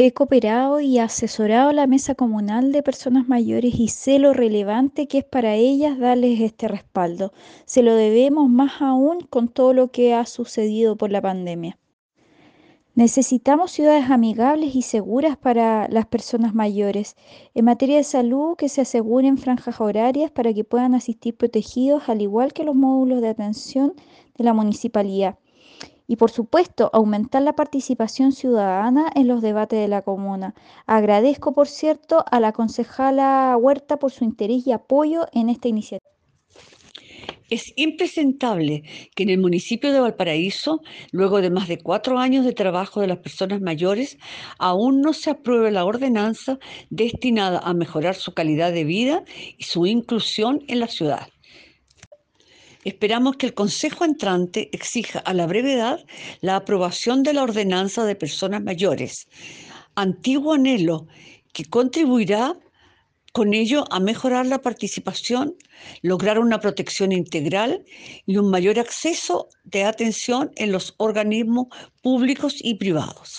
He cooperado y asesorado a la mesa comunal de personas mayores y sé lo relevante que es para ellas darles este respaldo. Se lo debemos más aún con todo lo que ha sucedido por la pandemia. Necesitamos ciudades amigables y seguras para las personas mayores. En materia de salud, que se aseguren franjas horarias para que puedan asistir protegidos, al igual que los módulos de atención de la municipalidad. Y por supuesto, aumentar la participación ciudadana en los debates de la comuna. Agradezco, por cierto, a la concejala Huerta por su interés y apoyo en esta iniciativa. Es impresentable que en el municipio de Valparaíso, luego de más de cuatro años de trabajo de las personas mayores, aún no se apruebe la ordenanza destinada a mejorar su calidad de vida y su inclusión en la ciudad. Esperamos que el Consejo entrante exija a la brevedad la aprobación de la ordenanza de personas mayores, antiguo anhelo que contribuirá con ello a mejorar la participación, lograr una protección integral y un mayor acceso de atención en los organismos públicos y privados.